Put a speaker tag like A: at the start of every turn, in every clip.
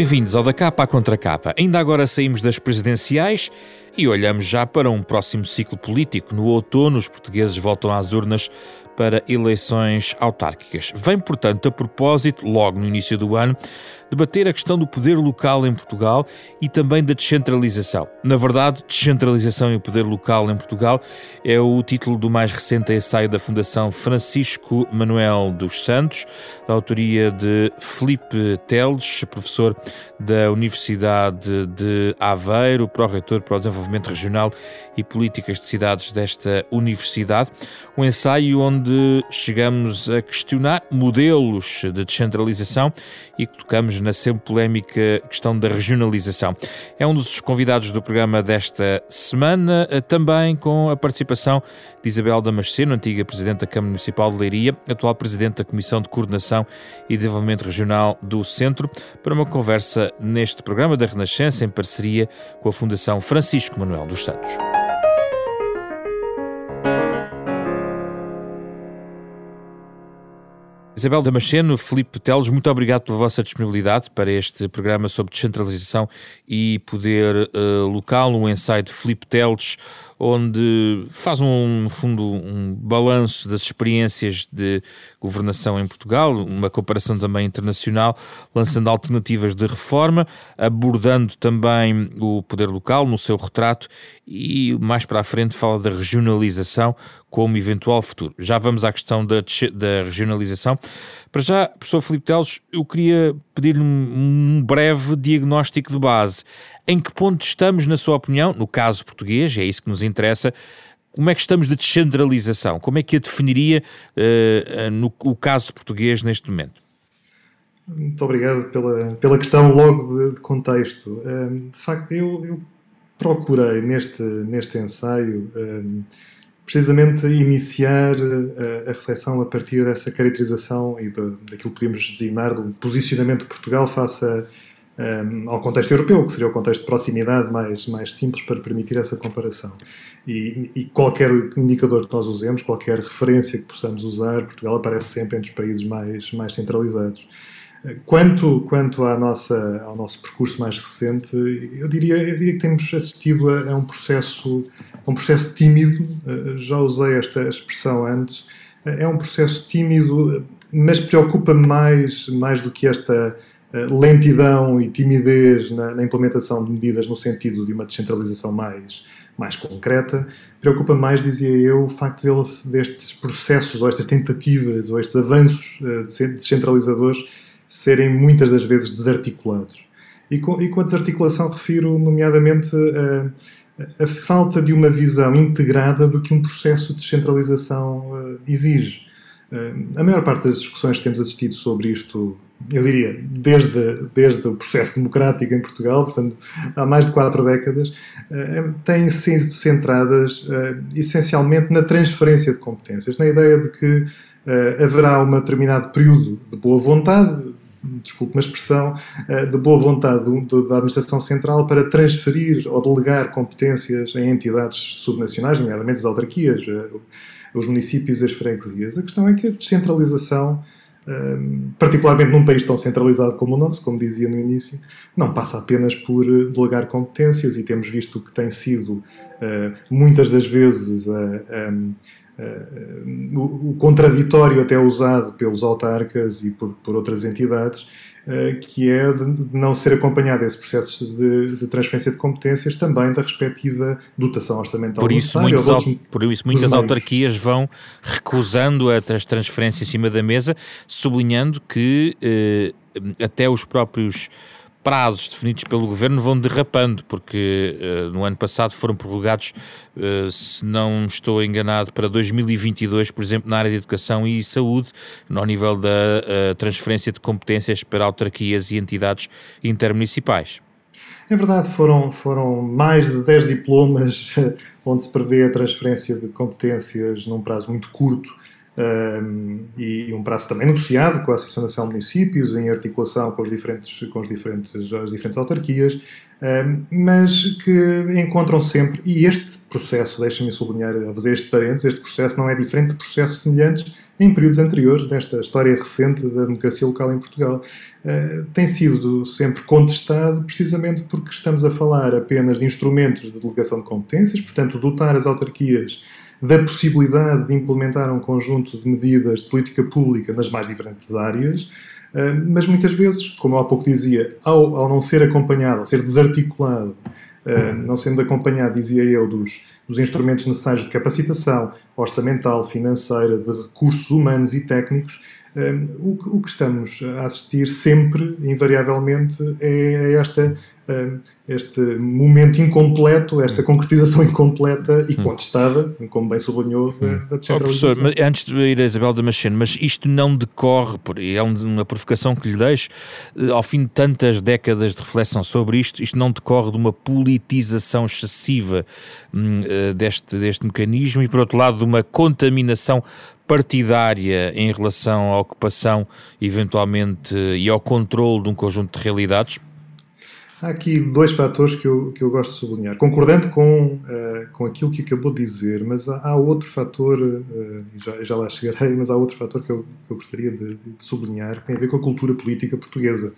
A: Bem-vindos ao Da Capa à Contra Capa. Ainda agora saímos das presidenciais e olhamos já para um próximo ciclo político. No outono, os portugueses voltam às urnas para eleições autárquicas. Vem, portanto, a propósito, logo no início do ano, debater a questão do poder local em Portugal e também da descentralização. Na verdade, descentralização e o poder local em Portugal é o título do mais recente ensaio da Fundação Francisco Manuel dos Santos, da autoria de Felipe Teles, professor da Universidade de Aveiro, pró-reitor para o desenvolvimento regional e políticas de cidades desta universidade. Um ensaio onde chegamos a questionar modelos de descentralização e que tocamos na sempre polémica questão da regionalização. É um dos convidados do programa desta semana, eh, também com a participação de Isabel Damasceno, antiga Presidente da Câmara Municipal de Leiria, atual Presidente da Comissão de Coordenação e Desenvolvimento Regional do Centro, para uma conversa neste programa da Renascença em parceria com a Fundação Francisco Manuel dos Santos. Isabel Damasceno, Filipe Teles, muito obrigado pela vossa disponibilidade para este programa sobre descentralização e poder uh, local, um ensaio de Filipe Teles, onde faz um, fundo, um balanço das experiências de governação em Portugal, uma comparação também internacional, lançando alternativas de reforma, abordando também o poder local no seu retrato e mais para a frente fala da regionalização como eventual futuro. Já vamos à questão da, da regionalização. Para já, professor Filipe Teles, eu queria pedir-lhe um, um breve diagnóstico de base. Em que ponto estamos, na sua opinião, no caso português, é isso que nos interessa, como é que estamos de descentralização? Como é que a definiria uh, no o caso português neste momento?
B: Muito obrigado pela, pela questão logo de, de contexto. Uh, de facto, eu, eu, procurei neste, neste ensaio uh, precisamente iniciar a, a, reflexão a partir dessa caracterização e de, daquilo que podemos designar do posicionamento de Portugal face a um, ao contexto europeu, que seria o contexto de proximidade mais, mais simples para permitir essa comparação. E, e, qualquer indicador que nós usemos, qualquer referência que possamos usar, Portugal aparece sempre entre os países mais, mais centralizados. Quanto, quanto à nossa, ao nosso percurso mais recente, eu diria, eu diria que temos assistido a, a, um processo, a um processo tímido, já usei esta expressão antes, é um processo tímido, mas preocupa mais, mais do que esta eh, lentidão e timidez na, na, implementação de medidas no sentido de uma descentralização mais, mais concreta. Preocupa mais, dizia eu, o facto de, destes processos, ou estas tentativas, ou estes avanços descentralizadores serem muitas das vezes desarticulados. E com, e com a desarticulação refiro, nomeadamente, a, a, falta de uma visão integrada do que um processo de descentralização uh, exige. Uh, a maior parte das discussões que temos assistido sobre isto eu diria, desde, desde o processo democrático em Portugal, portanto, há mais de quatro décadas, eh, têm sido centradas eh, essencialmente na transferência de competências, na ideia de que eh, haverá um determinado período de boa vontade, desculpe uma expressão, de boa vontade da Administração Central para transferir ou delegar competências em entidades subnacionais, nomeadamente as autarquias, os municípios e as freguesias. A questão é que a descentralização particularmente num país tão centralizado como o nosso, como dizia no início, não passa apenas por eh, delegar competências e temos visto que tem sido muitas das vezes um, uh, o, o, contraditório até usado pelos autarcas e por, por outras entidades eh, que é de não ser acompanhado esse processo de, de, transferência de competências também da respectiva dotação orçamental.
A: Por isso, muitos, por isso muitas autarquias vão recusando a transferência em cima da mesa, sublinhando que eh, até os próprios prazos definidos pelo governo vão derrapando, porque uh, no ano passado foram prorrogados, uh, se não estou enganado, para 2022, por exemplo, na área de educação e saúde, no nível da uh, transferência de competências para autarquias e entidades intermunicipais.
B: É verdade, foram, foram mais de 10 diplomas onde se prevê a transferência de competências num prazo muito curto e um prazo também negociado com a Associação Nacional de Municípios, em articulação com, os diferentes, com os diferentes, as diferentes autarquias, mas que encontram sempre, e este processo, deixem-me sublinhar, a fazer este parênteses, este processo não é diferente de processos semelhantes em períodos anteriores desta história recente da democracia local em Portugal. Uh, tem sido sempre contestado precisamente porque estamos a falar apenas de instrumentos de delegação de competências, portanto, dotar as autarquias da possibilidade de implementar um conjunto de medidas de política pública nas mais diferentes áreas, eh, mas muitas vezes, como eu há pouco dizia, ao, ao não ser acompanhado, ao ser desarticulado, eh, não sendo acompanhado, dizia eu, dos, dos instrumentos necessários de capacitação orçamental, financeira, de recursos humanos e técnicos, eh, o, o que estamos a assistir sempre, invariavelmente, é esta este momento incompleto, esta hum. concretização incompleta e hum. contestada, como bem sublinhou, da, hum. da descentralização. Oh,
A: professor, antes de ir a Isabel Damasceno, mas isto não decorre, e é uma provocação que lhe deixo, eh, ao fim de tantas décadas de reflexão sobre isto, isto não decorre de uma politização excessiva eh, deste, deste mecanismo e, por outro lado, de uma contaminação partidária em relação à ocupação, eventualmente, e ao controle de um conjunto de realidades?
B: Há aqui dois fatores que eu, que eu gosto de sublinhar. Concordando com, uh, com aquilo que acabou de dizer, mas há, há outro fator, uh, já, já lá chegarei, mas há outro fator que eu, que eu gostaria de, de, sublinhar, que tem a ver com a cultura política portuguesa.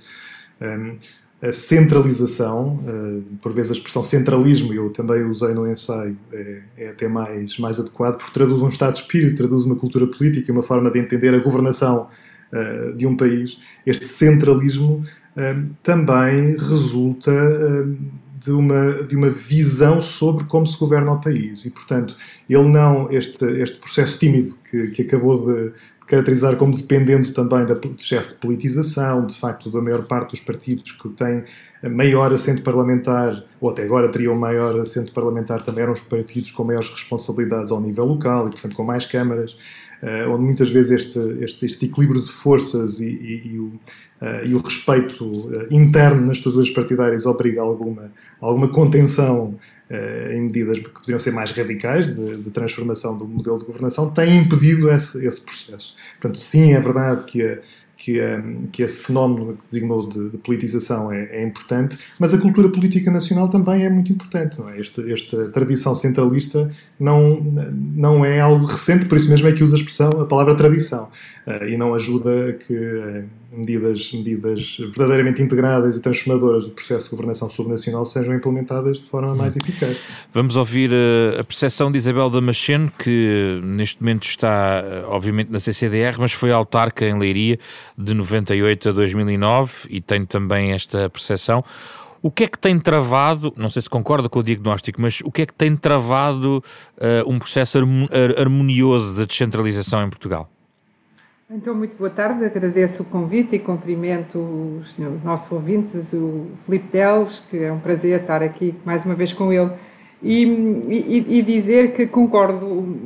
B: Um, ehm, a centralização, uh, por vezes a expressão centralismo, eu também usei no ensaio, é, é, até mais, mais adequado, porque traduz um estado de espírito, traduz uma cultura política, uma forma de entender a governação uh, de um país. Este centralismo também resulta de uma, de uma visão sobre como se governa o país. E, portanto, ele não, este, este processo tímido que, que acabou de caracterizar como dependendo também da excesso de politização, de facto, da maior parte dos partidos que têm maior assento parlamentar, ou até agora teriam maior assento parlamentar, também eram os partidos com maiores responsabilidades ao nível local e, portanto, com mais câmaras, uh, onde muitas vezes este, este, este equilíbrio de forças e, e, e, o, uh, e o, respeito uh, interno nas estruturas partidárias obriga alguma, alguma contenção em medidas que poderiam ser mais radicais de, de, transformação do modelo de governação, tem impedido esse, esse processo. Portanto, sim, é verdade que a, que, um, que esse fenómeno que designou de, de politização é, é, importante, mas a cultura política nacional também é muito importante. É? Este, esta tradição centralista não, não é algo recente, por isso mesmo é que usa a expressão, a palavra tradição, e não ajuda a que uh, medidas, medidas verdadeiramente integradas e transformadoras do processo de governação subnacional sejam implementadas de forma mais eficaz.
A: Vamos ouvir uh, a percepção de Isabel Damasceno, que neste momento está, obviamente, na CCDR, mas foi autarca em Leiria de 98 a 2009 e tenho também esta percepção. O que é que tem travado, não sei se concorda com o diagnóstico, mas o que é que tem travado uh, um processo harmonioso de descentralização em Portugal?
C: Então, muito boa tarde, agradeço o convite e cumprimento os, os nossos ouvintes, o Filipe Teles, que é um prazer estar aqui mais uma vez com ele, e, e, e dizer que concordo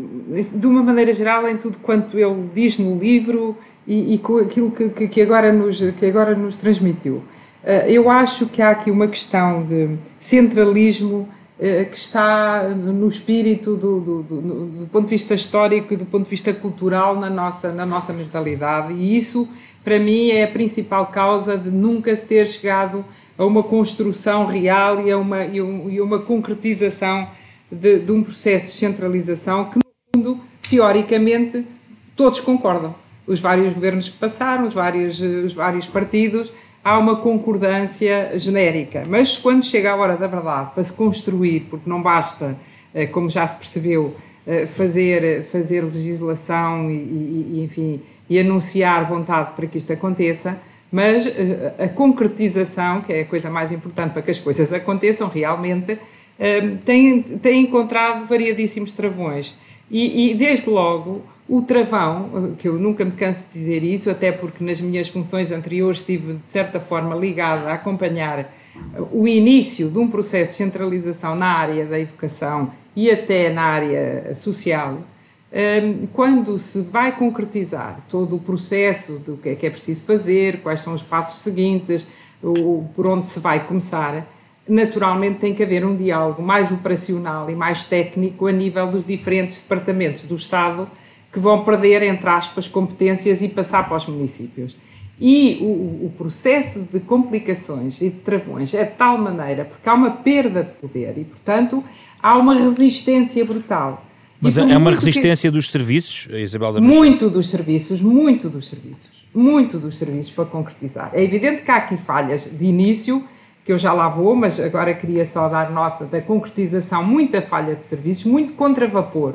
C: de uma maneira geral em tudo quanto ele diz no livro e, e com aquilo que, que, agora nos, que agora nos transmitiu. Eh, eu acho que há aqui uma questão de centralismo que está no espírito do, do, do, do, ponto de vista histórico e do ponto de vista cultural na nossa, na nossa mentalidade. E isso, para mim, é a principal causa de nunca se ter chegado a uma construção real e a uma, e uma concretização de, de um processo de centralização que, no fundo, teoricamente, todos concordam os vários governos que passaram, os vários, os vários partidos, há uma concordância genérica. Mas quando chega a hora da verdade para se construir, porque não basta, eh, como já se percebeu, eh, fazer, fazer legislação e, e, enfim, e anunciar vontade para que isto aconteça, mas eh, a concretização, que é a coisa mais importante para que as coisas aconteçam realmente, tem, tem encontrado variadíssimos travões. E, e desde logo, o travão, que eu nunca me canso de dizer isso, até porque nas minhas funções anteriores estive, de certa forma, ligada a acompanhar o início de um processo de centralização na área da educação e até na área social, hum, quando se vai concretizar todo o processo do que é que é preciso fazer, quais são os passos seguintes, por onde se vai começar, naturalmente tem que haver um diálogo mais operacional e mais técnico a nível dos diferentes departamentos do Estado que vão perder, entre aspas, competências e passar para os municípios. E o, o, processo de complicações e de travões é de tal maneira, porque há uma perda de poder e, portanto, há uma resistência brutal.
A: Mas é uma resistência que... dos serviços, Isabel da
C: Muito dos serviços, muito dos serviços. Muito dos serviços para concretizar. É evidente que há aqui falhas de início, que eu já lá vou, mas agora queria só dar nota da concretização, muita falha de serviços, muito contravapor,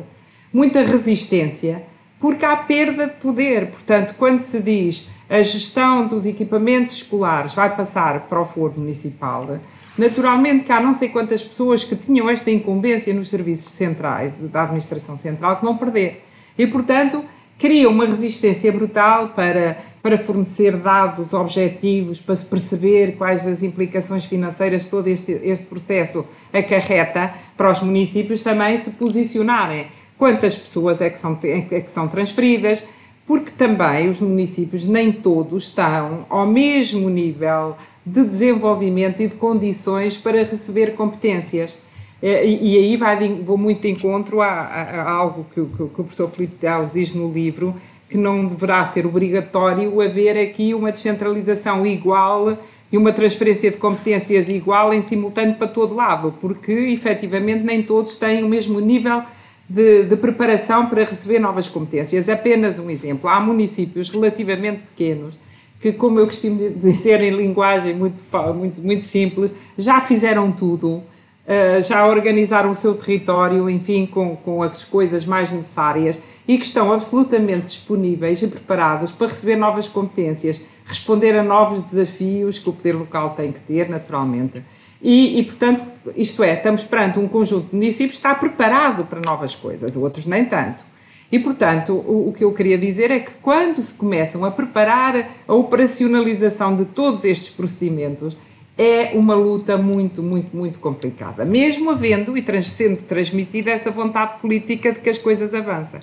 C: muita resistência, porque há perda de poder. Portanto, quando se diz a gestão dos equipamentos escolares vai passar para o foro municipal, naturalmente que há não sei quantas pessoas que tinham esta incumbência nos serviços centrais, da administração central, que vão perder. E, portanto, cria uma resistência brutal para, para fornecer dados objetivos, para se perceber quais as implicações financeiras todo este, este processo acarreta para os municípios também se posicionarem quantas pessoas é que são, é que são transferidas, porque também os municípios, nem todos, estão ao mesmo nível de desenvolvimento e de condições para receber competências. É, e, aí vai, vou muito de encontro a, a, a algo que, que, que, o professor Filipe Deus diz no livro, que não deverá ser obrigatório haver aqui uma descentralização igual e uma transferência de competências igual em simultâneo para todo lado, porque efetivamente nem todos têm o mesmo nível de, de, preparação para receber novas competências. Apenas um exemplo. Há municípios relativamente pequenos que, como eu costumo dizer em linguagem muito, muito, muito simples, já fizeram tudo, eh, já organizaram o seu território, enfim, com, com as coisas mais necessárias e que estão absolutamente disponíveis e preparados para receber novas competências, responder a novos desafios que o poder local tem que ter, naturalmente. E, e, portanto, isto é, estamos perante um conjunto de municípios que está preparado para novas coisas, outros nem tanto. E, portanto, o, o, que eu queria dizer é que quando se começam a preparar a operacionalização de todos estes procedimentos, é uma luta muito, muito, muito complicada. Mesmo havendo e trans, sendo transmitida essa vontade política de que as coisas avancem.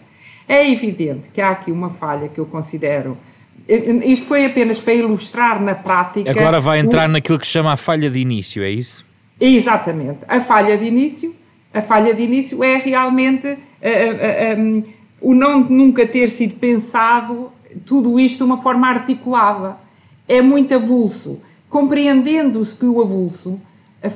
C: É evidente que há aqui uma falha que eu considero isto foi apenas para ilustrar na prática.
A: Agora vai entrar o... naquilo que se chama a falha de início, é isso?
C: Exatamente. A falha de início, a falha de início é realmente uh, uh, um, o não nunca ter sido pensado tudo isto de uma forma articulada. É muito avulso. Compreendendo-se que o avulso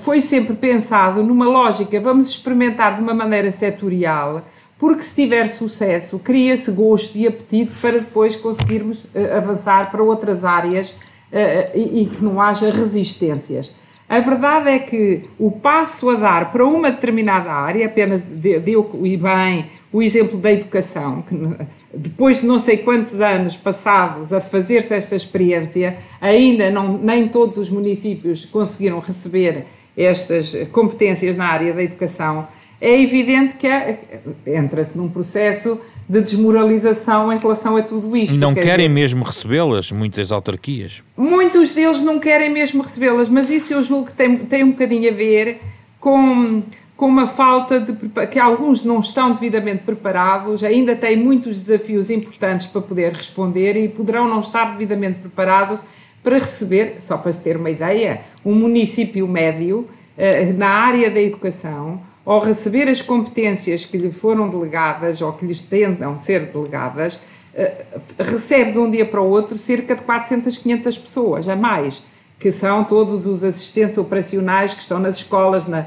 C: foi sempre pensado numa lógica, vamos experimentar de uma maneira setorial, porque se tiver sucesso, cria-se gosto e apetite para depois conseguirmos uh, avançar para outras áreas uh, e, e, que não haja resistências. A verdade é que o passo a dar para uma determinada área, apenas deu e bem o exemplo da educação, que depois de não sei quantos anos passados a fazer-se esta experiência, ainda não, nem todos os municípios conseguiram receber estas competências na área da educação é evidente que entra-se num processo de desmoralização em relação a tudo isto.
A: Não querem dizer, mesmo recebê-las, muitas autarquias?
C: Muitos deles não querem mesmo recebê-las, mas isso eu julgo que tem, tem um bocadinho a ver com, com uma falta de. que alguns não estão devidamente preparados, ainda têm muitos desafios importantes para poder responder e poderão não estar devidamente preparados para receber, só para se ter uma ideia, um município médio eh, na área da educação ao receber as competências que lhe foram delegadas ou que lhes tentam ser delegadas, eh, recebe de um dia para o outro cerca de 400, 500 pessoas, a mais, que são todos os assistentes operacionais que estão nas escolas, na,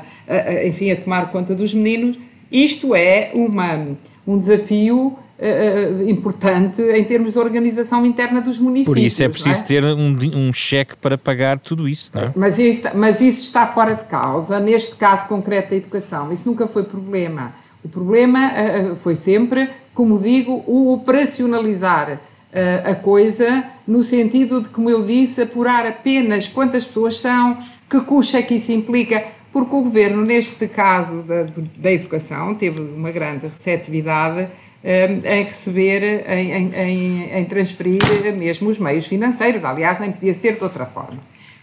C: enfim, a tomar conta dos meninos. Isto é uma, um desafio Uh, importante em termos de organização interna dos municípios.
A: Por isso é preciso é? ter um, um, cheque para pagar tudo isso, não é?
C: Mas isso, mas isso está fora de causa, neste caso concreto da educação. Isso nunca foi problema. O problema uh, foi sempre, como digo, o operacionalizar uh, a coisa no sentido de, como eu disse, apurar apenas quantas pessoas são, que custo é que isso implica, porque o governo, neste caso da, da educação, teve uma grande receptividade em receber, em, em, em, transferir mesmo os meios financeiros. Aliás, nem podia ser de outra forma.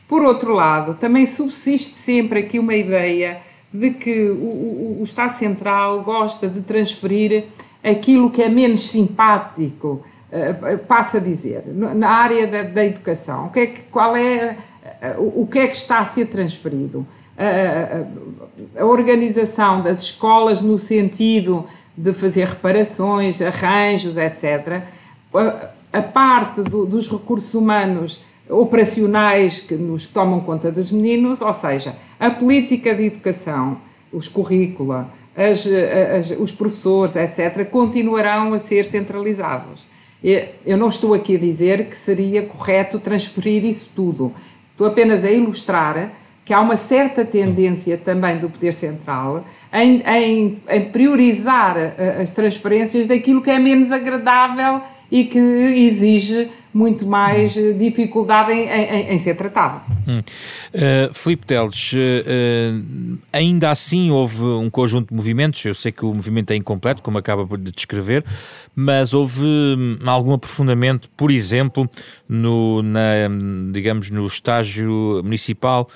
C: Por outro lado, também subsiste sempre aqui uma ideia de que o, o, o Estado Central gosta de transferir aquilo que é menos simpático, uh, passa a dizer, na área da, da educação. O que é que, qual é, uh, o que é que está a ser transferido? Uh, a organização das escolas no sentido de fazer reparações, arranjos, etc. A parte do, dos recursos humanos operacionais que nos tomam conta dos meninos, ou seja, a política de educação, os currícula, as, as, os professores, etc., continuarão a ser centralizados. Eu não estou aqui a dizer que seria correto transferir isso tudo. Estou apenas a ilustrar que há uma certa tendência também do Poder Central em, em, em priorizar eh, as transferências daquilo que é menos agradável e que exige muito mais hum. dificuldade em, em, em, ser tratado. Hum.
A: Uh, Filipe Teles, uh, uh, ainda assim houve um conjunto de movimentos, eu sei que o movimento é incompleto, como acaba de descrever, mas houve hum, algum aprofundamento, por exemplo, no, na, digamos, no estágio municipal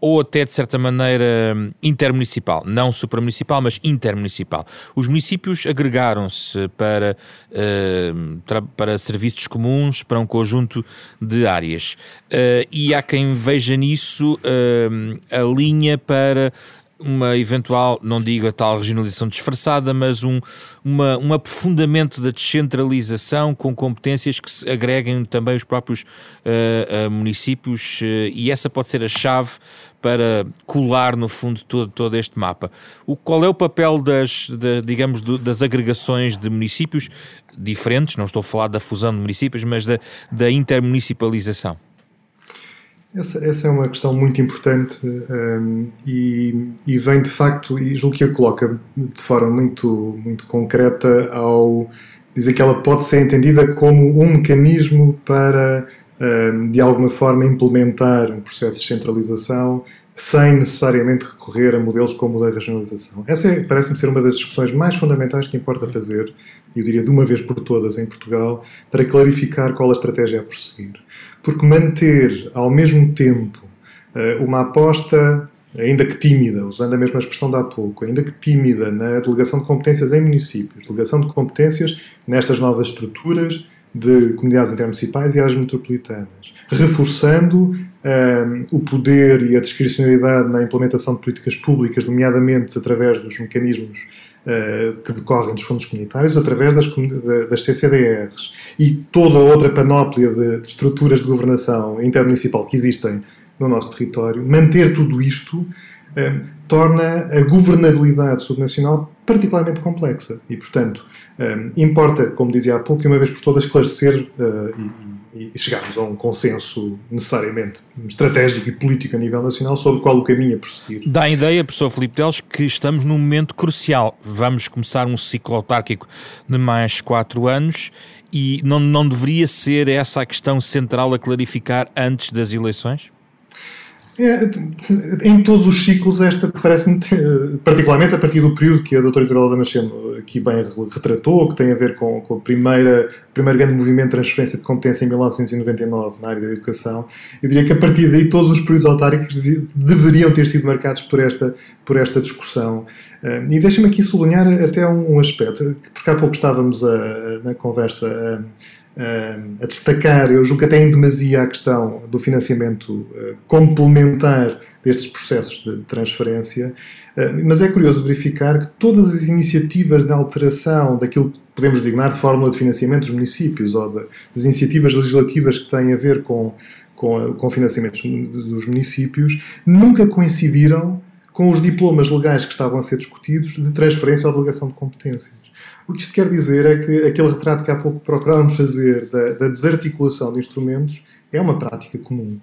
A: ou até de certa maneira intermunicipal, não supramunicipal, mas intermunicipal. Os municípios agregaram-se para, uh, para serviços comuns, para um conjunto de áreas. Uh, e há quem veja nisso uh, a linha para uma eventual, não digo a tal regionalização disfarçada, mas um, uma, um aprofundamento da descentralização com competências que se agreguem também os próprios uh, uh, municípios, uh, e essa pode ser a chave para colar, no fundo, todo, todo este mapa. O, qual é o papel das, de, digamos, do, das agregações de municípios diferentes, não estou a falar da fusão de municípios, mas da, da intermunicipalização?
B: Essa, essa, é uma questão muito importante um, e, e, vem de facto, e julgo que a coloca de forma muito, muito concreta ao dizer que ela pode ser entendida como um mecanismo para, um, de alguma forma, implementar um processo de centralização sem necessariamente recorrer a modelos como o da regionalização. Essa é, parece-me ser uma das discussões mais fundamentais que importa fazer, eu diria de uma vez por todas em Portugal, para clarificar qual a estratégia a prosseguir. Porque manter ao mesmo tempo eh, uma aposta, ainda que tímida, usando a mesma expressão de há pouco, ainda que tímida na delegação de competências em municípios, delegação de competências nestas novas estruturas de comunidades intermunicipais e áreas metropolitanas, reforçando um, eh, o poder e a discricionalidade na implementação de políticas públicas, nomeadamente através dos mecanismos que decorrem dos fundos comunitários, através das, das CCDRs e toda outra panóplia de, estruturas de governação intermunicipal que existem no nosso território, manter tudo isto um, torna a governabilidade subnacional particularmente complexa. E, portanto, um, importa, como dizia há pouco, uma vez por todas esclarecer uh, e, e, chegarmos a um consenso necessariamente estratégico e político a nível nacional sobre qual o caminho a prosseguir.
A: Dá a ideia, professor Filipe Teles, que estamos num momento crucial. Vamos começar um ciclo autárquico de mais quatro anos e não, não deveria ser essa a questão central a clarificar antes das eleições?
B: É, em todos os ciclos, esta parece-me, particularmente a partir do período que a doutora Isabel Damasceno aqui bem retratou, que tem a ver com, com o primeiro grande movimento de transferência de competência em 1999 na área da educação, eu diria que a partir daí todos os períodos autárquicos deveriam ter sido marcados por esta, por esta discussão. Eh, e deixa-me aqui sublinhar até um aspecto, porque há pouco estávamos a, na conversa a destacar, eu julgo até em demasia a questão do financiamento eh, complementar destes processos de transferência, eh, mas é curioso verificar que todas as iniciativas de alteração daquilo que podemos designar de fórmula de financiamento dos municípios ou das iniciativas legislativas que têm a ver com, com, com financiamentos dos municípios nunca coincidiram com os diplomas legais que estavam a ser discutidos de transferência ou delegação de competências. O que isto quer dizer é que aquele retrato que há pouco procurámos fazer da, da desarticulação de instrumentos é uma prática comum.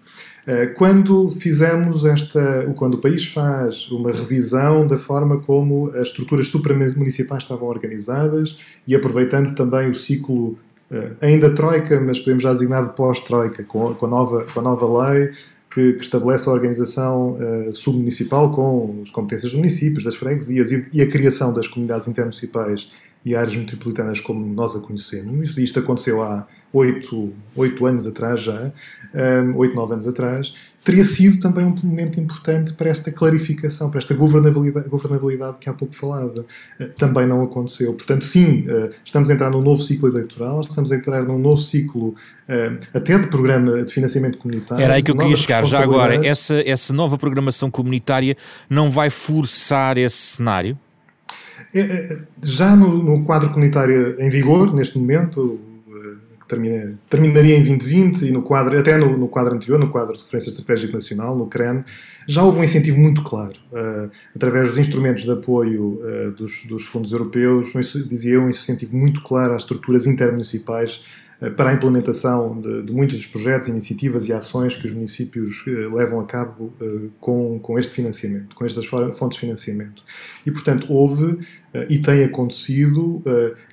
B: Eh, quando fizemos esta, quando o país faz uma revisão da forma como as estruturas supramunicipais estavam organizadas e aproveitando também o ciclo eh, ainda troika, mas podemos já designar de pós-troika, com, com, a nova, com a nova lei que, que estabelece a organização uh, submunicipal com as competências dos municípios, das freguesias e, e a criação das comunidades intermunicipais e áreas metropolitanas como nós a conhecemos. Isto aconteceu há oito, oito anos atrás já, oito, nove anos atrás, teria sido também um momento importante para esta clarificação, para esta governabilidade, governabilidade que há pouco falava. Uh, também não aconteceu. Portanto, sim, uh, estamos a entrar num novo ciclo eleitoral, estamos a entrar num novo ciclo uh, até de programa de financiamento comunitário.
A: Era aí que eu queria chegar. Já agora, essa, essa nova programação comunitária não vai forçar esse cenário?
B: É, é, já no, no, quadro comunitário em vigor, neste momento, que termina, terminaria em 2020, e no quadro, até no, no, quadro anterior, no quadro de referência estratégica nacional, no CREN, já houve um incentivo muito claro, uh, através dos instrumentos de apoio uh, dos, dos, fundos europeus, dizia eu, um incentivo muito claro às estruturas intermunicipais eh, para a implementação de, de, muitos dos projetos, iniciativas e ações que os municípios uh, levam a cabo uh, com, com este financiamento, com estas fontes de financiamento. E, portanto, houve e tem acontecido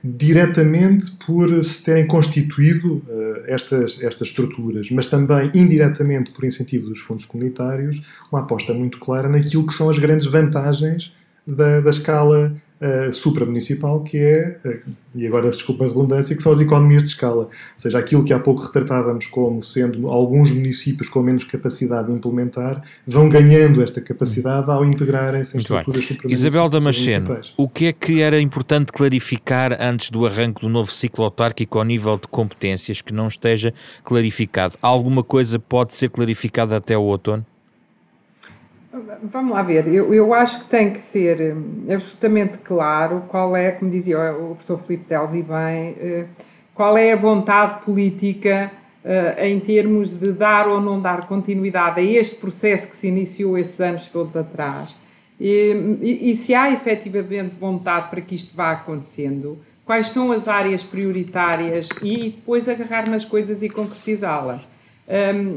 B: diretamente por se terem constituído estas, estas estruturas, mas também indiretamente por incentivo dos fundos comunitários, uma aposta muito clara naquilo que são as grandes vantagens da, da escala uh, supramunicipal, que é, uh, e agora desculpa a redundância, que são as economias de escala. Ou seja, aquilo que há pouco retratávamos como sendo alguns municípios com menos capacidade de implementar, vão ganhando esta capacidade ao integrarem-se em estruturas supramunicipais.
A: Isabel Damasceno, o que é que era importante clarificar antes do arranque do novo ciclo autárquico ao nível de competências que não esteja clarificado? Alguma coisa pode ser clarificada até o outono?
C: Vamos lá ver, eu, eu acho que tem que ser hum, absolutamente claro qual é, como dizia o professor Filipe Teles e bem, eh, qual é a vontade política eh, em termos de dar ou não dar continuidade a este processo que se iniciou esses anos todos atrás. E, e, e se há efetivamente vontade para que isto vá acontecendo, quais são as áreas prioritárias e depois agarrar nas coisas e concretizá-las.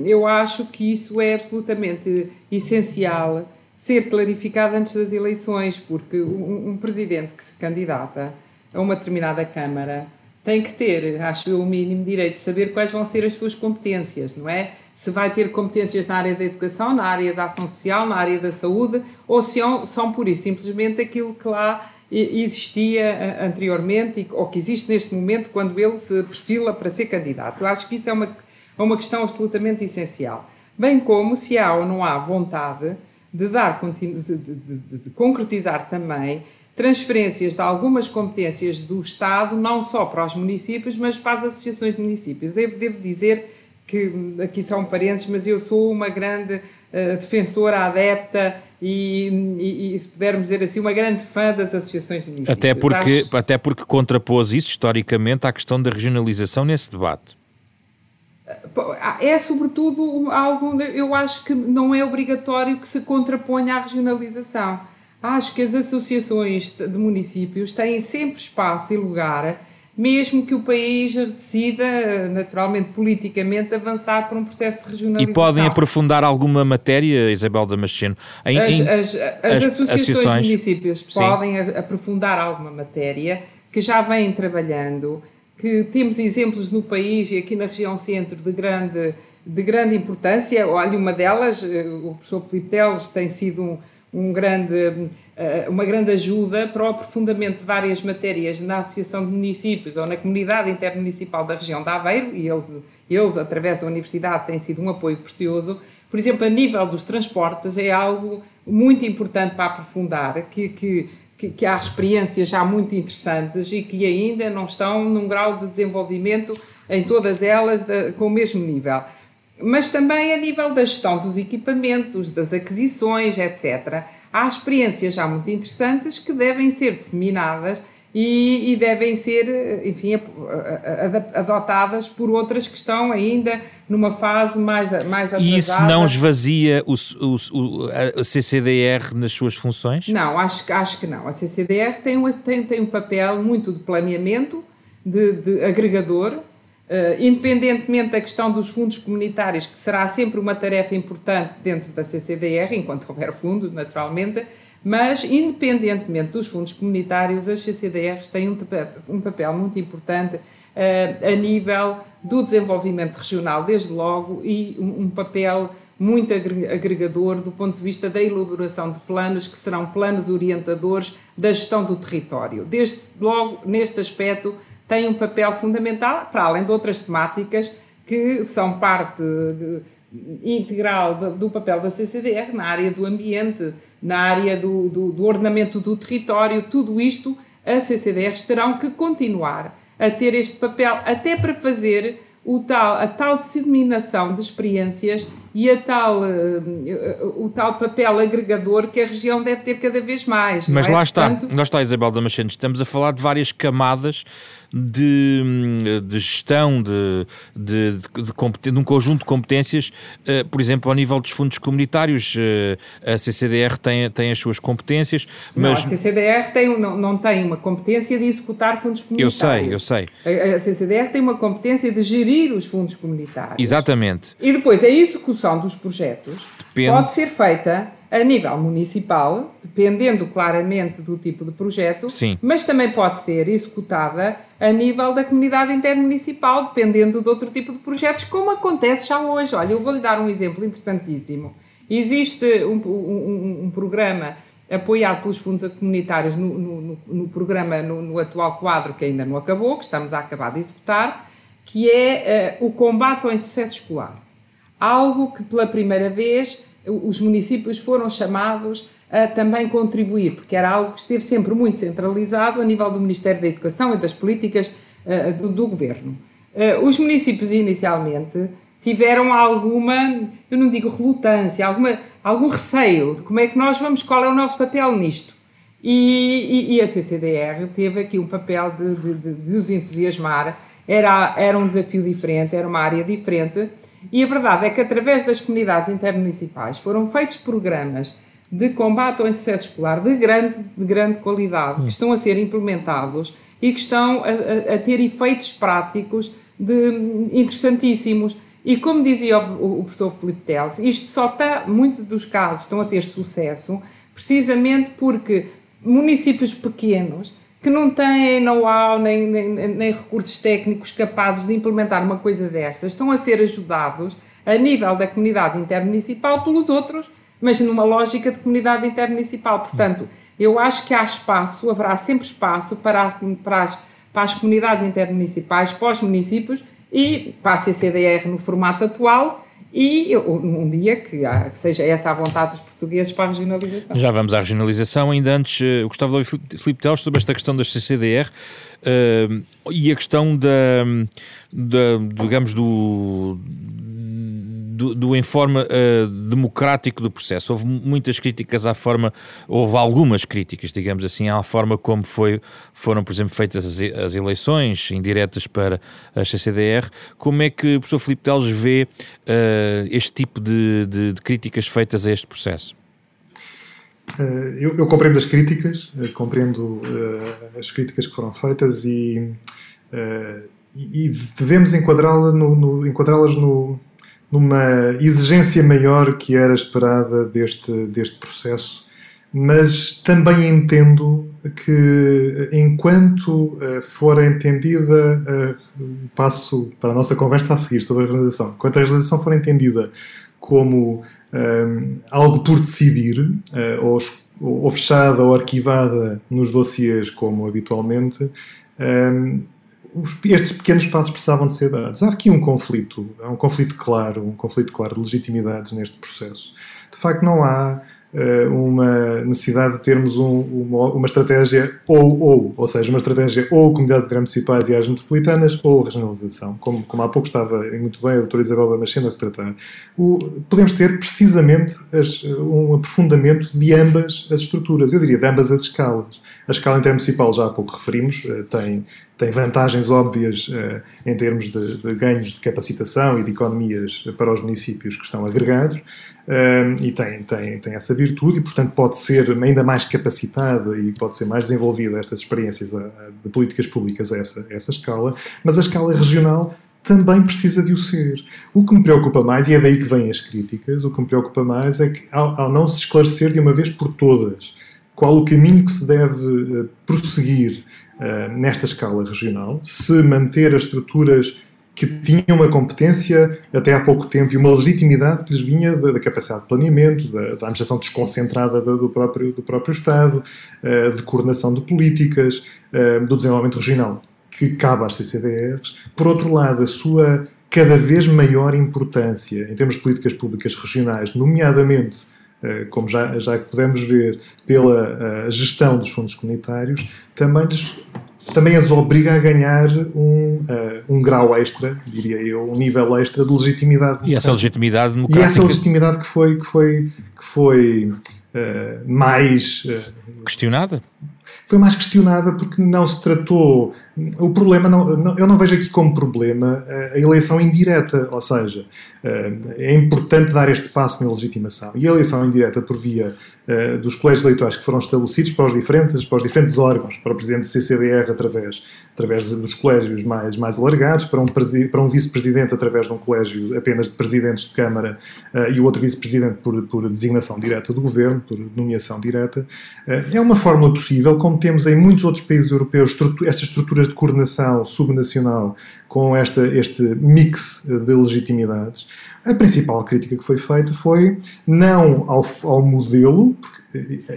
C: Eu acho que isso é absolutamente essencial ser clarificado antes das eleições, porque um, um, presidente que se candidata a uma determinada Câmara tem que ter, acho eu, o mínimo direito de saber quais vão ser as suas competências, não é? Se vai ter competências na área da educação, na área da ação social, na área da saúde, ou se são, são por isso simplesmente aquilo que lá existia anteriormente ou que existe neste momento quando ele se perfila para ser candidato. Eu acho que isso é uma é uma questão absolutamente essencial. Bem como se há ou não há vontade de, dar, de, de, de, de concretizar também transferências de algumas competências do Estado, não só para os municípios, mas para as associações de municípios. Devo, devo dizer que, aqui são parênteses, mas eu sou uma grande uh, defensora, adepta e, e, e, se pudermos dizer assim, uma grande fã das associações de municípios.
A: Até porque, até porque contrapôs isso historicamente à questão da regionalização nesse debate.
C: É sobretudo algo, eu acho que não é obrigatório que se contraponha à regionalização. Acho que as associações de municípios têm sempre espaço e lugar, mesmo que o país decida, naturalmente, politicamente, avançar para um processo de regionalização.
A: E podem aprofundar alguma matéria, Isabel Damasceno?
C: Em, as, as, as, as, associações, associações de municípios Sim. podem aprofundar alguma matéria que já vêm trabalhando que temos exemplos no país e aqui na região centro de grande, de grande importância. Olha, uma delas, eh, o professor Filipe Teles tem sido um, um grande, eh, uma grande ajuda para o aprofundamento de várias matérias na Associação de Municípios ou na Comunidade Intermunicipal da região de Aveiro, e ele, ele, através da Universidade, tem sido um apoio precioso. Por exemplo, a nível dos transportes, é algo muito importante para aprofundar, que, que que, que, há experiências já muito interessantes e que ainda não estão num grau de desenvolvimento em todas elas de, com o mesmo nível. Mas também a nível da gestão dos equipamentos, das aquisições, etc. Há experiências já muito interessantes que devem ser disseminadas e, e devem ser, enfim, adotadas por outras que estão ainda numa fase mais, mais atrasada.
A: E isso não esvazia o, o, a CCDR nas suas funções?
C: Não, acho, acho que não. A CCDR tem um, tem, tem um papel muito de planeamento, de, de agregador, Uh, independentemente da questão dos fundos comunitários, que será sempre uma tarefa importante dentro da CCDR, enquanto houver fundos, naturalmente, mas, independentemente dos fundos comunitários, as CCDRs têm um, papel muito importante uh, a nível do desenvolvimento regional, desde logo, e um, papel muito agregador do ponto de vista da elaboração de planos, que serão planos orientadores da gestão do território. Desde logo, neste aspecto, tem um papel fundamental, para além de outras temáticas que são parte integral do papel da CCDR na área do ambiente, na área do, do, do ordenamento do território, tudo isto, as CCDRs terão que continuar a ter este papel, até para fazer o tal, a tal disseminação de experiências e a tal, uh, o tal papel agregador que a região deve ter cada vez mais.
A: Mas
C: é?
A: lá está, Portanto, lá está Isabel Damasceno, estamos a falar de várias camadas de, de gestão, de, de, de, de, um conjunto de competências, uh, por exemplo, ao nível dos fundos comunitários, uh, a CCDR tem, tem as suas competências, mas...
C: Não, a CCDR tem, não, não tem uma competência de executar fundos comunitários.
A: Eu sei, eu sei.
C: A, a CCDR tem uma competência de gerir os fundos comunitários.
A: Exatamente.
C: E depois a execução dos projetos Depende. pode ser feita a nível municipal, dependendo claramente do tipo de projeto,
A: Sim.
C: mas também pode ser executada a nível da comunidade intermunicipal, dependendo de outro tipo de projetos, como acontece já hoje. Olha, eu vou-lhe dar um exemplo interessantíssimo. Existe um, um, um programa apoiado pelos fundos comunitários no, no, no programa, no, no, atual quadro, que ainda não acabou, que estamos a acabar de executar, que é uh, o combate ao insucesso escolar. Algo que pela primeira vez os municípios foram chamados a também contribuir, porque era algo que esteve sempre muito centralizado a nível do Ministério da Educação e das políticas uh, do, do, governo. Uh, os municípios, inicialmente, tiveram alguma, eu não digo relutância, alguma, algum receio de como é que nós vamos, qual é o nosso papel nisto. E, e, e a CCDR teve aqui um papel de, de, de, de os entusiasmar, era, era um desafio diferente, era uma área diferente, e a verdade é que, através das comunidades intermunicipais, foram feitos programas de combate ao insucesso escolar de grande, de grande qualidade, que estão a ser implementados e que estão a, a ter efeitos práticos de, interessantíssimos. E como dizia o, o professor Filipe Teles, isto só está, muitos dos casos estão a ter sucesso precisamente porque municípios pequenos que não têm know-how nem, nem, nem, recursos técnicos capazes de implementar uma coisa destas, estão a ser ajudados a nível da comunidade intermunicipal pelos outros, mas numa lógica de comunidade intermunicipal. Portanto, eu acho que há espaço, haverá sempre espaço para para as, para as comunidades intermunicipais, para os municípios e para a CCDR no formato atual e um dia que, há, que, seja essa a vontade dos portugueses para a regionalização.
A: Já vamos à regionalização. Ainda antes, eh, eu gostava de ouvir Filipe Teles sobre esta questão das CCDR uh, e a questão da, da digamos, do do, do informe uh, democrático do processo. Houve muitas críticas à forma, houve algumas críticas, digamos assim, à forma como foi, foram, por exemplo, feitas as, as eleições indiretas para a CCDR. Como é que o professor Filipe Teles vê uh, este tipo de, de, de, críticas feitas a este processo?
B: Uh, eu, eu, compreendo as críticas, compreendo as críticas que foram feitas e, e devemos enquadrá-las no, no, enquadrá no, numa exigência maior que era esperada deste, deste processo, mas também entendo que, enquanto uh, for entendida, uh, passo para a nossa conversa a seguir sobre a realização, enquanto a realização for entendida como eh, algo por decidir, uh, ou, ou, fechada ou arquivada nos dossiers, como habitualmente, estes pequenos passos precisavam de ser dados. Há aqui um conflito, há um conflito claro, um conflito claro de legitimidades neste processo. De facto, não há uh, uma necessidade de termos um, uma, uma, estratégia ou-ou, ou seja, uma estratégia ou comunidades municipais e áreas metropolitanas ou regionalização, como, como há pouco estava muito bem a doutora Isabel Damasceno a retratar. O, podemos ter precisamente as, um aprofundamento de ambas as estruturas, eu diria de ambas as escalas. A escala intermunicipal, já há pouco referimos, uh, tem tem vantagens óbvias uh, em termos de, de, ganhos de capacitação e de economias para os municípios que estão agregados uh, e tem, tem, tem essa virtude e, portanto, pode ser ainda mais capacitada e pode ser mais desenvolvida estas experiências a, a, de políticas públicas a essa, a essa escala, mas a escala regional também precisa de o ser. O que me preocupa mais, e é daí que vêm as críticas, o que me preocupa mais é que, ao, ao não se esclarecer de uma vez por todas qual o caminho que se deve prosseguir uh, nesta escala regional, se manter as estruturas que tinham uma competência até há pouco tempo e uma legitimidade que lhes vinha da, da capacidade de planeamento, da, da administração desconcentrada do, próprio, do próprio Estado, uh, de coordenação de políticas, uh, do desenvolvimento regional, que cabe às CCDRs. Por outro lado, a sua cada vez maior importância em termos de políticas públicas regionais, nomeadamente eh, como já, já podemos ver pela uh, gestão dos fundos comunitários, também lhes também as obriga a ganhar um, uh, um grau extra, diria eu, um nível extra de legitimidade.
A: E essa legitimidade
B: E essa legitimidade que foi, que foi, que foi mais...
A: Questionada?
B: Foi mais questionada porque não se tratou o problema, não, eu não vejo aqui como problema a eleição indireta, ou seja, é importante dar este passo na legitimação. E a eleição indireta por via uh, dos colégios eleitorais que foram estabelecidos para os diferentes, para os diferentes órgãos, para o presidente do CCDR através, através dos colégios mais, mais alargados, para um, para um vice-presidente através de um colégio apenas de presidentes de Câmara uh, e o outro vice-presidente por, por designação direta do governo, por nomeação direta. É uma fórmula possível, como temos em muitos outros países europeus, estas estruturas de coordenação subnacional com esta, este mix de legitimidades. A principal crítica que foi feita foi não ao, ao modelo,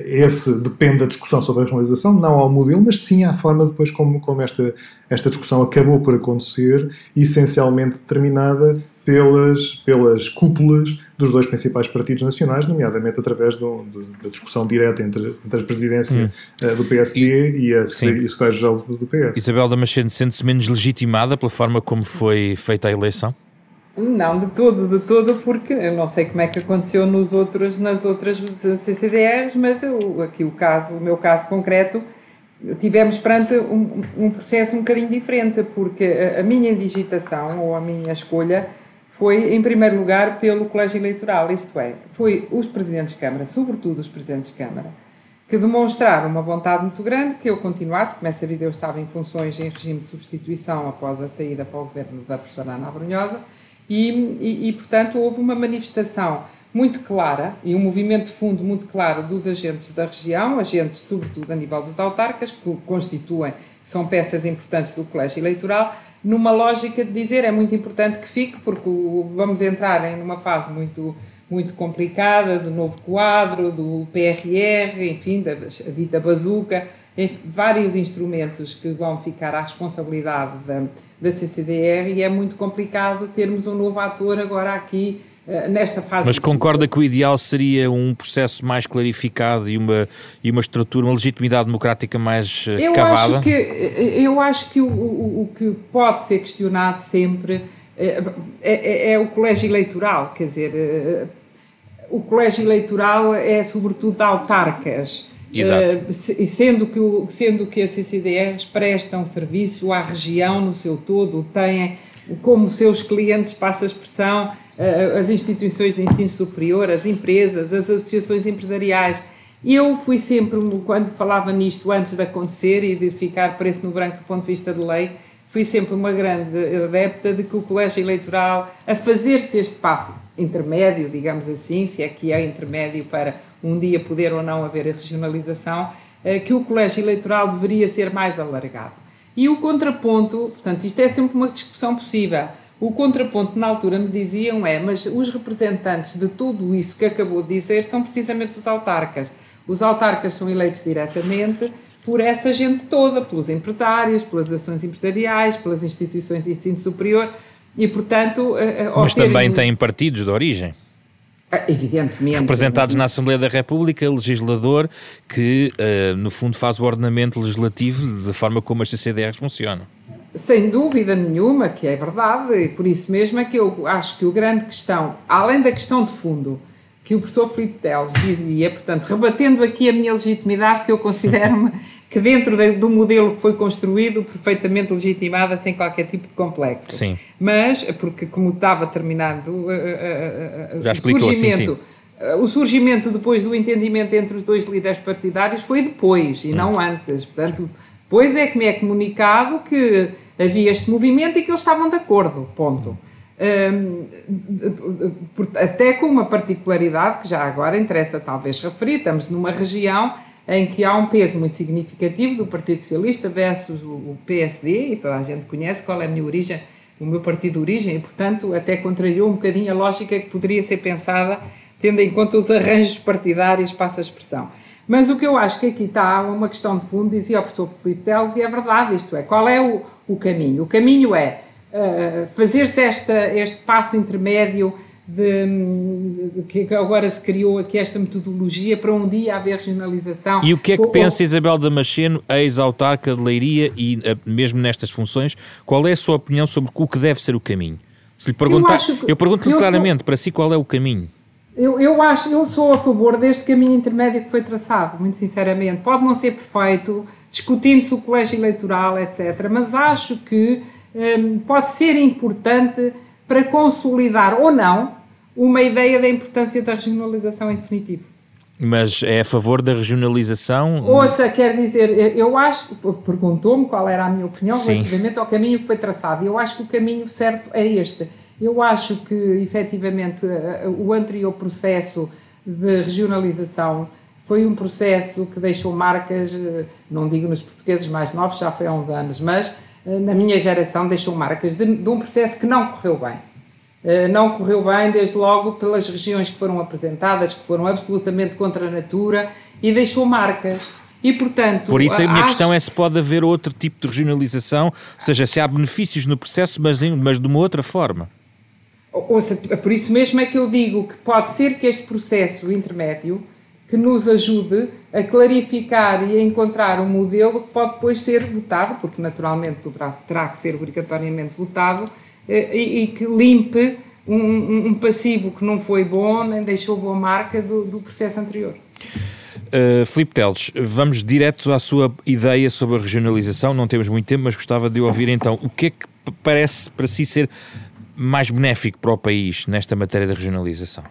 B: esse depende da discussão sobre a regionalização, não ao modelo, mas sim à forma depois como, como esta, esta discussão acabou por acontecer, essencialmente determinada pelas, pelas cúpulas dos dois principais partidos nacionais, nomeadamente através do, do, da discussão direta entre, entre a presidência hum. do PSD e, e a secretária-geral do PS.
A: Isabel Damasceno sente-se menos legitimada pela forma como foi feita a eleição?
C: Não, de todo, de todo, porque eu não sei como é que aconteceu nos outros, nas outras CCDRs, mas eu, aqui o caso, o meu caso concreto, tivemos perante um, um processo um bocadinho diferente, porque a, a, minha digitação ou a minha escolha foi, em primeiro lugar, pelo Colégio Eleitoral, isto é, foi os Presidentes de Câmara, sobretudo os Presidentes de Câmara, que demonstraram uma vontade muito grande que eu continuasse, como é sabido eu estava em funções em regime de substituição após a saída para o governo da professora Ana Brunhosa, e, e, e, portanto, houve uma manifestação muito clara e um movimento de fundo muito claro dos agentes da região, agentes sobretudo a nível dos autarcas, que constituem, são peças importantes do colégio eleitoral, numa lógica de dizer é muito importante que fique, porque vamos entrar em uma fase muito, muito complicada do novo quadro, do PRR, enfim, da dita bazuca, vários instrumentos que vão ficar à responsabilidade da, da CCDR e é muito complicado termos um novo ator agora aqui nesta fase.
A: Mas concorda que o ideal seria um processo mais clarificado e uma, e uma estrutura, uma legitimidade democrática mais eh, eu cavada?
C: Acho que, eh, eu acho que o, o, o que pode ser questionado sempre é, é, é, o colégio eleitoral, quer dizer, o colégio eleitoral é sobretudo de autarcas.
A: Exato.
C: Sendo, que o, sendo que as CCDRs prestam serviço à região no seu todo, têm como seus clientes, passa a expressão, as instituições de ensino superior, as empresas, as associações empresariais. Eu fui sempre, quando falava nisto antes de acontecer e de ficar preso no branco do ponto de vista de lei, fui sempre uma grande adepta de que o colégio eleitoral, a fazer-se este passo intermédio, digamos assim, se é que é intermédio para um dia poder ou não haver a regionalização, eh, que o colégio eleitoral deveria ser mais alargado. E o contraponto, portanto, isto é sempre uma discussão possível. O contraponto na altura me diziam é, mas os representantes de tudo isso que acabou de dizer são precisamente os autarcas. Os autarcas são eleitos diretamente por essa gente toda, pelos empresários, pelas ações empresariais, pelas instituições de ensino superior e, portanto...
A: Eh, eh, mas também têm partidos de origem.
C: Ah, evidentemente.
A: Representados na Assembleia da República, legislador que, uh, no fundo, faz o ordenamento legislativo da forma como as CCDRs funcionam.
C: Sem dúvida nenhuma que é verdade, e por isso mesmo é que eu acho que o grande questão, além da questão de fundo, que o professor Filipe Teles dizia, portanto, rebatendo aqui a minha legitimidade, que eu considero-me que dentro do modelo que foi construído, perfeitamente legitimada, sem qualquer tipo de complexo.
A: Sim.
C: Mas, porque como estava terminado uh, uh,
A: uh, Já explicou, sim, sim.
C: o surgimento depois do entendimento entre os dois líderes partidários foi depois e não antes. Portanto, depois é que me é comunicado que havia este movimento e que eles estavam de acordo, ponto até com uma particularidade que já agora interessa talvez referir, estamos numa região em que há um peso muito significativo do Partido Socialista versus o PSD, e toda a gente conhece qual é a minha origem, o meu partido de origem, e portanto até contrariou um bocadinho a lógica que poderia ser pensada tendo em conta os arranjos partidários, passa a expressão. Mas o que eu acho que aqui está uma questão de fundo, dizia o professor Filipe Teles, e é verdade, isto é, qual é o, o caminho? O caminho é uh, fazer-se este passo intermédio de, de, que agora se criou aqui esta metodologia para um dia haver regionalização.
A: E o que é que ou, pensa Isabel Damasceno, ex-autarca de Leiria e uh, mesmo nestas funções, qual é a sua opinião sobre o que deve ser o caminho? Se lhe perguntar, eu, eu pergunto-lhe claramente, sou, para si, qual é o caminho?
C: Eu, eu, acho, eu sou a favor deste caminho intermédio que foi traçado, muito sinceramente. Pode não ser perfeito, discutindo-se o colégio eleitoral, etc. Mas acho que um, pode ser importante para consolidar ou não uma ideia da importância da regionalização em definitivo.
A: Mas é a favor da regionalização?
C: Ouça, quer dizer, eu acho, perguntou-me qual era a minha opinião Sim. relativamente ao caminho que foi traçado. Eu acho que o caminho certo é este. Eu acho que, efetivamente, o anterior processo de regionalização foi um processo que deixou marcas, não digo nos portugueses mais novos, já foi há uns anos, mas eh, na minha geração deixou marcas de, de um processo que não correu bem. Eh, não correu bem, desde logo, pelas regiões que foram apresentadas, que foram absolutamente contra a natura, e deixou marcas. E, portanto,
A: Por isso a minha acho... questão é se pode haver outro tipo de regionalização, ou seja, se há benefícios no processo, mas, mas de uma outra forma.
C: Ouça, por isso mesmo é que eu digo que pode ser que este processo intermédio que nos ajude a clarificar e a encontrar um modelo que pode depois ser votado, porque naturalmente terá que ser obrigatoriamente votado, eh, e, e que limpe um, um, passivo que não foi bom, nem deixou boa marca do, do processo anterior.
A: Uh, Filipe Teles, vamos direto à sua ideia sobre a regionalização. Não temos muito tempo, mas gostava de ouvir então o que é que parece para si ser mais benéfico para o país nesta matéria da regionalização.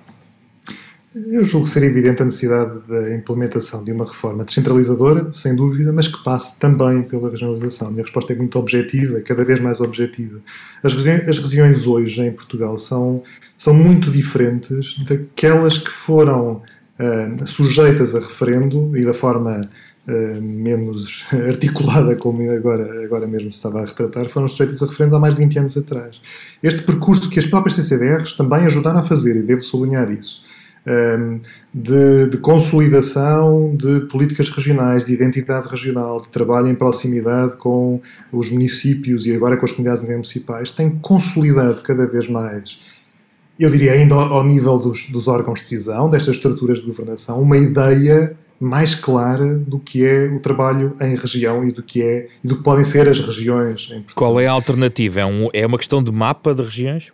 B: Eu julgo ser evidente a necessidade da implementação de uma reforma descentralizadora, sem dúvida, mas que passe também pela regionalização. A minha resposta é muito objetiva, é cada vez mais objetiva. As, as regiões hoje em Portugal são, são muito diferentes daquelas que foram uh, sujeitas a referendo e da forma uh, menos articulada como agora, agora mesmo se estava a retratar, foram sujeitas a referendo há mais de 20 anos atrás. Este percurso que as próprias CCDRs também ajudaram a fazer, e devo sublinhar isso, Ehm, de, de, consolidação de políticas regionais, de identidade regional, de trabalho em proximidade com os municípios e agora com as comunidades municipais, tem consolidado cada vez mais, eu diria ainda ao, nível dos, dos órgãos de decisão, destas estruturas de governação, uma ideia mais clara do que é o trabalho em região e do que é e do que podem ser as regiões.
A: Qual é a alternativa? É, um, é uma questão de mapa de regiões?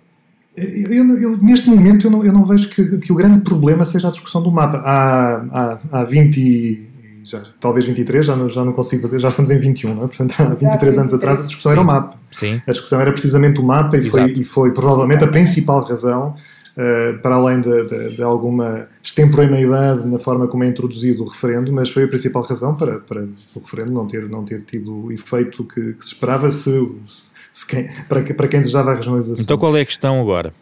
B: Eu, eu, neste momento eu não, eu não vejo que, que, o grande problema seja a discussão do mapa. Há, há, há 20, já, talvez 23, já não, já não consigo fazer, já estamos em 21, não é? portanto há 23 anos atrás a discussão Sim. era o mapa.
A: Sim.
B: A discussão era precisamente o mapa e foi, e foi, provavelmente a principal razão, uh, para além de, de, de, alguma extemporaneidade na forma como é introduzido o referendo, mas foi a principal razão para, para o referendo não ter, não ter tido o efeito que, que se esperava se quem, para, para quem desejava a regionalização.
A: Então qual é a questão agora?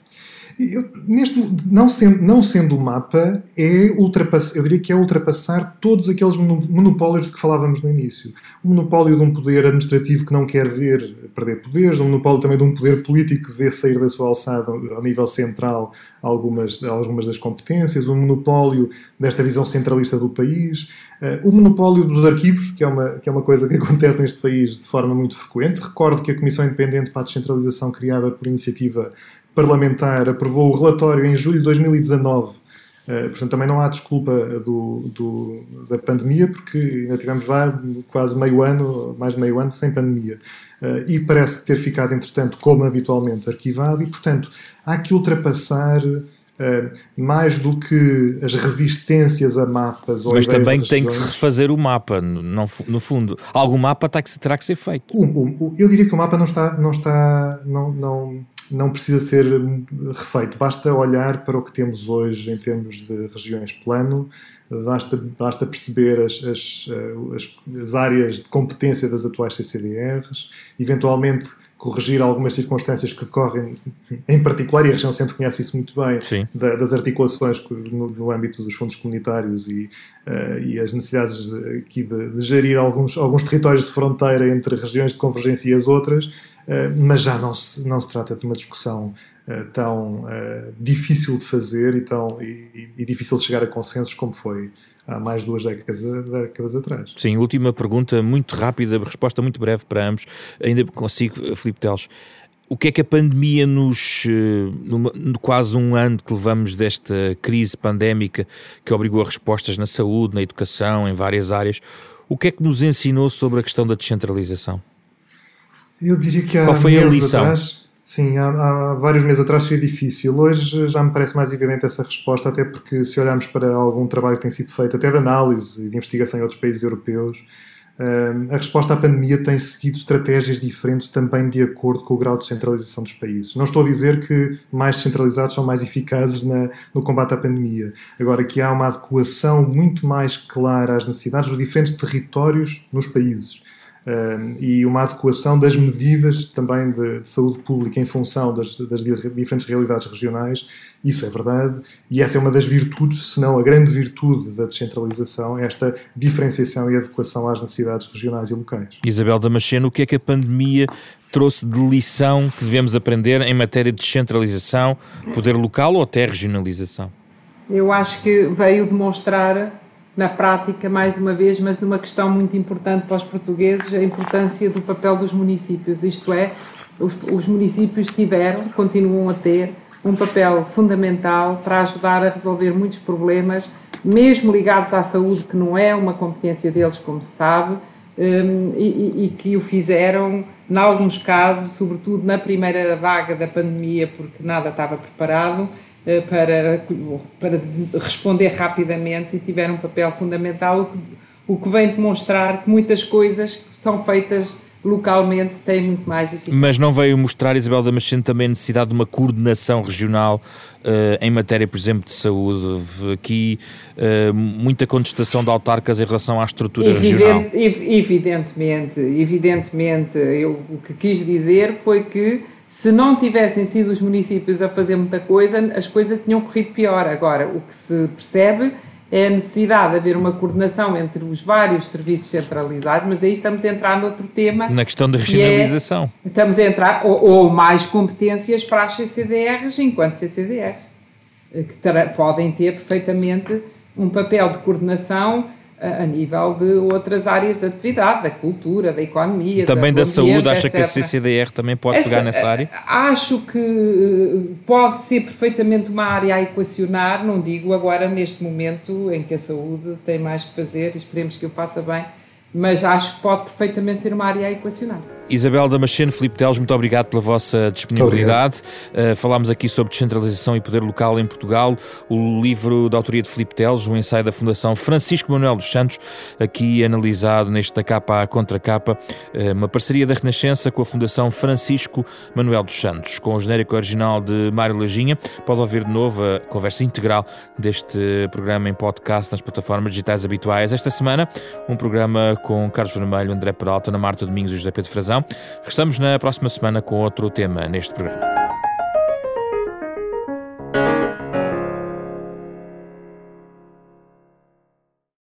B: Neste, não, sendo, não sendo o mapa, é ultrapassar, eu diria que é ultrapassar todos aqueles monopólios de que falávamos no início. O monopólio de um poder administrativo que não quer ver perder poderes, o monopólio também de um poder político que vê sair da sua alçada ao nível central algumas, algumas das competências, o monopólio desta visão centralista do país, uh, o monopólio dos arquivos, que é, uma, que é uma coisa que acontece neste país de forma muito frequente. Recordo que a Comissão Independente para a Descentralização, criada por iniciativa parlamentar aprovou o relatório em julho de 2019. Uh, eh, portanto, também não há desculpa do, do, da pandemia, porque ainda tivemos lá quase meio ano, mais de meio ano, sem pandemia. Uh, e parece ter ficado, entretanto, como habitualmente, arquivado, e, portanto, há que ultrapassar uh, mais do que as resistências a mapas.
A: Mas também tem que se refazer o mapa, no, no fundo. Algum mapa terá que, terá que ser feito.
B: O, o, eu diria que o mapa não está, não está, não, não não precisa ser refeito, basta olhar para o que temos hoje em termos de regiões plano, basta, basta perceber as, as, as, as áreas de competência das atuais CCDRs, eventualmente corrigir algumas circunstâncias que decorrem, em particular, e a região centro conhece isso muito bem, da, das articulações no, no, âmbito dos fundos comunitários e, uh, e as necessidades de, aqui de, de, gerir alguns, alguns territórios de fronteira entre regiões de convergência e as outras, mas já não se, não se trata de uma discussão uh, tão difícil de fazer e, tão, e, e, difícil de chegar a consensos como foi há mais de duas décadas, décadas atrás.
A: Sim, última pergunta, muito rápida, resposta muito breve para ambos. Ainda consigo, Filipe Teles. o que é que a pandemia nos, no quase um ano que levamos desta crise pandémica que obrigou a respostas na saúde, na educação, em várias áreas, o que é que nos ensinou sobre a questão da descentralização?
B: Eu diria que há Qual foi a lição? Atrás, sim, há, há, vários meses atrás foi difícil. Hoje já me parece mais evidente essa resposta, até porque se olharmos para algum trabalho que tem sido feito, até de análise e de investigação em outros países europeus, a resposta à pandemia tem seguido estratégias diferentes também de acordo com o grau de centralização dos países. Não estou a dizer que mais centralizados são mais eficazes na, no combate à pandemia. Agora, que há uma adequação muito mais clara às necessidades dos diferentes territórios nos países e uma adequação das medidas também de, de saúde pública em função das, das, diferentes realidades regionais. Isso é verdade, e essa é uma das virtudes, se não a grande virtude da descentralização, esta diferenciação e adequação às necessidades regionais e locais.
A: Isabel Damasceno, o que é que a pandemia trouxe de lição que devemos aprender em matéria de descentralização, poder local ou até regionalização?
C: Eu acho que veio demonstrar na prática, mais uma vez, mas numa questão muito importante para os portugueses, a importância do papel dos municípios. Isto é, os, os municípios tiveram, continuam a ter, um papel fundamental para ajudar a resolver muitos problemas, mesmo ligados à saúde, que não é uma competência deles, como se sabe, um, e, e, que o fizeram, em alguns casos, sobretudo na primeira vaga da pandemia, porque nada estava preparado, para, para responder rapidamente e tiveram um papel fundamental, o que, o que vem demonstrar que muitas coisas que são feitas localmente têm muito mais eficácia.
A: Mas não veio mostrar, Isabel Damasceno, também a necessidade de uma coordenação regional uh, em matéria, por exemplo, de saúde? Aqui uh, muita contestação de autarcas em relação à estrutura Evidente, regional.
C: Evidentemente, evidentemente, eu, o que quis dizer foi que se não tivessem sido os municípios a fazer muita coisa, as coisas tinham corrido pior. Agora, o que se percebe é a necessidade de haver uma coordenação entre os vários serviços centralizados, mas aí estamos a entrar noutro tema.
A: Na questão da regionalização.
C: É, estamos a entrar, ou, ou, mais competências para as CCDRs enquanto CCDRs, que podem ter perfeitamente um papel de coordenação a nível de outras áreas de atividade, da cultura, da economia.
A: Também da, da saúde, acha que a CCDR também pode Essa, pegar nessa área?
C: Acho que eh, pode ser perfeitamente uma área a equacionar, não digo agora neste momento em que a saúde tem mais que fazer, esperemos que eu faça bem, mas acho que pode perfeitamente ser uma área a equacionar.
A: Isabel Damasceno, Filipe Teles, muito obrigado pela vossa disponibilidade. Uh, falámos aqui sobre descentralização e poder local em Portugal, o livro da autoria de Filipe Teles, o ensaio da Fundação Francisco Manuel dos Santos, aqui analisado neste da capa à contra capa, uh, uma parceria da Renascença com a Fundação Francisco Manuel dos Santos, com o genérico original de Mário Lajinha. Pode ouvir de novo a conversa integral deste programa em podcast nas plataformas digitais habituais. Esta semana, um programa com Carlos Vermelho, André Peralta, Ana Marta Domingos e José Pedro Frazão. Regressamos na próxima semana com outro tema neste programa.